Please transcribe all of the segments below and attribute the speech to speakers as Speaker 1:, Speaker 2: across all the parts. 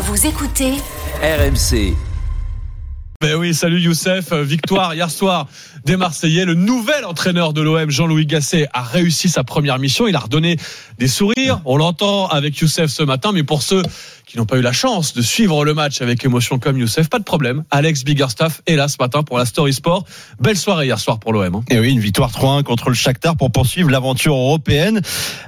Speaker 1: Vous écoutez
Speaker 2: RMC.
Speaker 3: Ben oui, salut Youssef. Victoire hier soir des Marseillais. Le nouvel entraîneur de l'OM, Jean-Louis Gasset, a réussi sa première mission. Il a redonné des sourires. On l'entend avec Youssef ce matin, mais pour ceux qui n'ont pas eu la chance de suivre le match avec émotion comme Youssef, pas de problème. Alex Biggerstaff est là ce matin pour la Story Sport. Belle soirée hier soir pour l'OM. Hein.
Speaker 4: Et oui, une victoire 3-1 contre le Shakhtar pour poursuivre l'aventure européenne.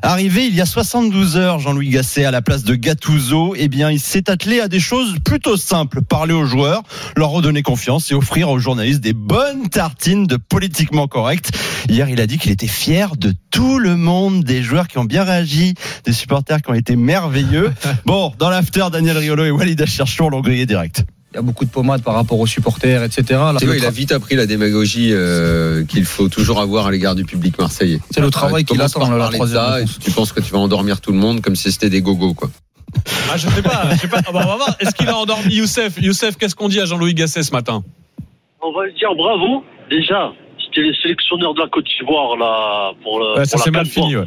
Speaker 4: Arrivé il y a 72 heures, Jean-Louis Gasset à la place de Gattuso, eh bien, il s'est attelé à des choses plutôt simples. Parler aux joueurs, leur redonner confiance et offrir aux journalistes des bonnes tartines de politiquement correct. Hier, il a dit qu'il était fier de tout le monde, des joueurs qui ont bien réagi, des supporters qui ont été merveilleux. Bon, dans l'after, Daniel Riolo et Walid Cherchour l'ont grillé direct.
Speaker 5: Il y a beaucoup de pommades par rapport aux supporters, etc. Là,
Speaker 6: vois, il a vite appris la démagogie euh, qu'il faut toujours avoir à l'égard du public marseillais.
Speaker 5: C'est le travail qu'il attend.
Speaker 6: Ça, et tu penses que tu vas endormir tout le monde comme si c'était des gogos, quoi.
Speaker 3: Ah, je sais pas, je sais pas. Ah, bah, on va voir. Est-ce qu'il a endormi Youssef? Youssef, qu'est-ce qu'on dit à Jean-Louis Gasset ce matin?
Speaker 7: On va lui dire bravo. Déjà, c'était les sélectionneurs de la Côte d'Ivoire là pour le.
Speaker 3: Ouais, ça c'est mal fini. Ouais.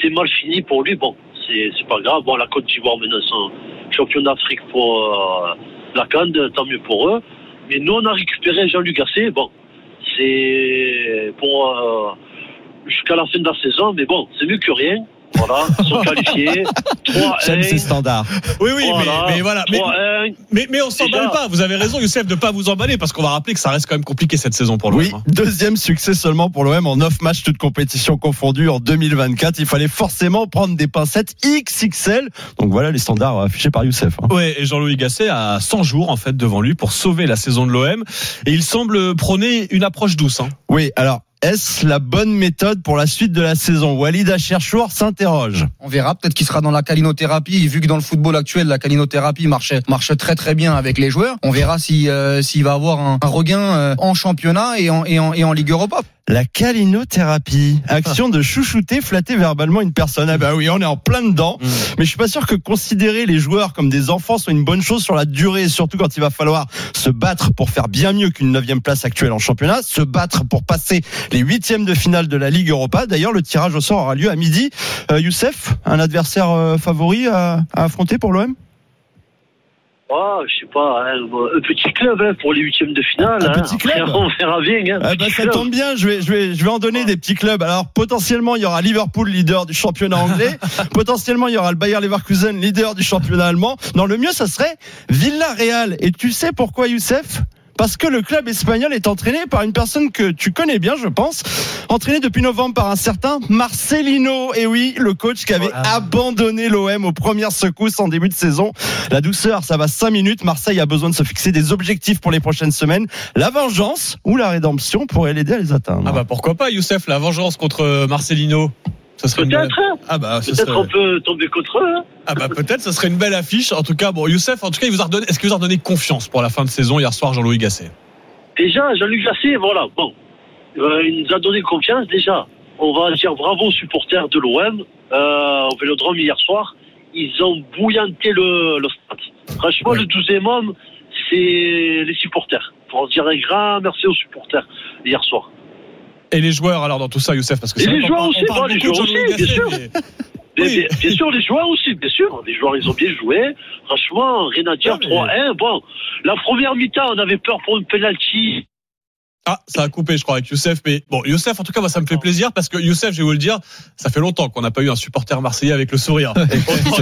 Speaker 7: C'est mal fini pour lui. Bon, c'est c'est pas grave. Bon, la Côte d'Ivoire maintenant sont champion d'Afrique pour euh, la Cannes, tant mieux pour eux. Mais nous, on a récupéré Jean-Luc Gasset. Bon, c'est pour euh, jusqu'à la fin de la saison, mais bon, c'est mieux que rien. Voilà, sont qualifiés. 3
Speaker 4: J'aime ces standards.
Speaker 3: Oui, oui,
Speaker 7: Voilà.
Speaker 3: mais, mais voilà. Mais,
Speaker 7: 3-1.
Speaker 3: mais, mais on s'emballe pas. Vous avez raison, Youssef, de pas vous emballer parce qu'on va rappeler que ça reste quand même compliqué cette saison pour l'OM.
Speaker 4: Oui,
Speaker 3: hein.
Speaker 4: deuxième succès seulement pour l'OM en 9 matchs, toutes compétitions confondues en 2024. Il fallait forcément prendre des pincettes XXL. Donc voilà les standards affichés par Youssef. hein.
Speaker 3: Ouais, et Jean-Louis Gasset a 100 jours en fait devant lui pour sauver la saison de l'OM et il semble prôner une approche douce. Hein.
Speaker 4: Oui, alors est-ce la bonne méthode pour la suite de la saison? Walid Acherchour s'interroge.
Speaker 5: On verra. Peut-être qu'il sera dans la calinothérapie. Vu que dans le football actuel, la calinothérapie marche, très très bien avec les joueurs. On verra si, euh, s'il va avoir un, regain euh, en championnat et en, et en, et en Ligue Europa.
Speaker 4: La calinothérapie, action de chouchouter, flatter verbalement une personne. Ah bah oui, on est en plein dedans. Mais je suis pas sûr que considérer les joueurs comme des enfants soit une bonne chose sur la durée, surtout quand il va falloir se battre pour faire bien mieux qu'une neuvième place actuelle en championnat, se battre pour passer les huitièmes de finale de la Ligue Europa. D'ailleurs, le tirage au sort aura lieu à midi. Euh, Youssef, un adversaire euh, favori à, à affronter pour l'OM
Speaker 7: Ah, je sais pas, hein, un petit club hein, pour les huitièmes de finale.
Speaker 4: Un
Speaker 7: hein.
Speaker 4: petit club
Speaker 7: Après, on verra bien. Hein,
Speaker 4: Ah bah,
Speaker 7: petit
Speaker 4: ça
Speaker 7: club.
Speaker 4: tombe bien, je vais, je, vais, je vais en donner des petits clubs. Alors potentiellement il y aura Liverpool leader du championnat anglais, potentiellement il y aura le Bayer Leverkusen leader du championnat allemand. Non, le mieux ça serait Villarreal. Et tu sais pourquoi Youssef? Parce que le club espagnol est entraîné par une personne que tu connais bien, je pense, entraîné depuis novembre par un certain Marcelino. Et oui, le coach qui avait abandonné l'OM aux premières secousses en début de saison. La douceur, ça va 5 minutes. Marseille a besoin de se fixer des objectifs pour les prochaines semaines. La vengeance ou la rédemption pourrait l'aider à les atteindre.
Speaker 3: Ah bah pourquoi pas, Youssef, la vengeance contre Marcelino. Ça serait une.
Speaker 7: Peut-être, hein.
Speaker 3: Ah bah,
Speaker 7: peut-être
Speaker 3: serait-
Speaker 7: on peut tomber contre eux. hein.
Speaker 3: Ah bah peut-être, ça serait une belle affiche. En tout cas, bon, Youssef, en tout cas, il vous a redonné. Est-ce qu'il vous a redonné confiance pour la fin de saison hier soir, Jean-Louis Gasset?
Speaker 7: Déjà, Jean-Luc Gasset, voilà, bon, euh, il nous a donné confiance déjà. On va dire bravo aux supporters de l'OM euh, au Vélodrome hier soir. Ils ont bouillanté le, le stade. Franchement, le 12e homme, c'est les supporters. Faut dire un grand merci aux supporters hier soir.
Speaker 3: Et les joueurs alors dans tout ça, Youssef, parce que
Speaker 7: Et les joueurs aussi,
Speaker 3: on parle
Speaker 7: bon, les joueurs
Speaker 3: Jean-Louis
Speaker 7: aussi, bien sûr.
Speaker 3: Mais Oui.
Speaker 7: bien, bien sûr, les joueurs aussi, bien sûr. Les joueurs, ils ont bien joué. Franchement, rien à dire.
Speaker 3: Ah, mais-
Speaker 7: 3-1. Bon, la première mi-temps, on avait peur pour une penalty.
Speaker 3: Ah, ça a coupé, je crois, avec Youssef. Mais bon, Youssef, en tout cas, moi, ça me fait plaisir parce que Youssef, je vais vous le dire, ça fait longtemps qu'on n'a pas eu un supporter marseillais avec le sourire.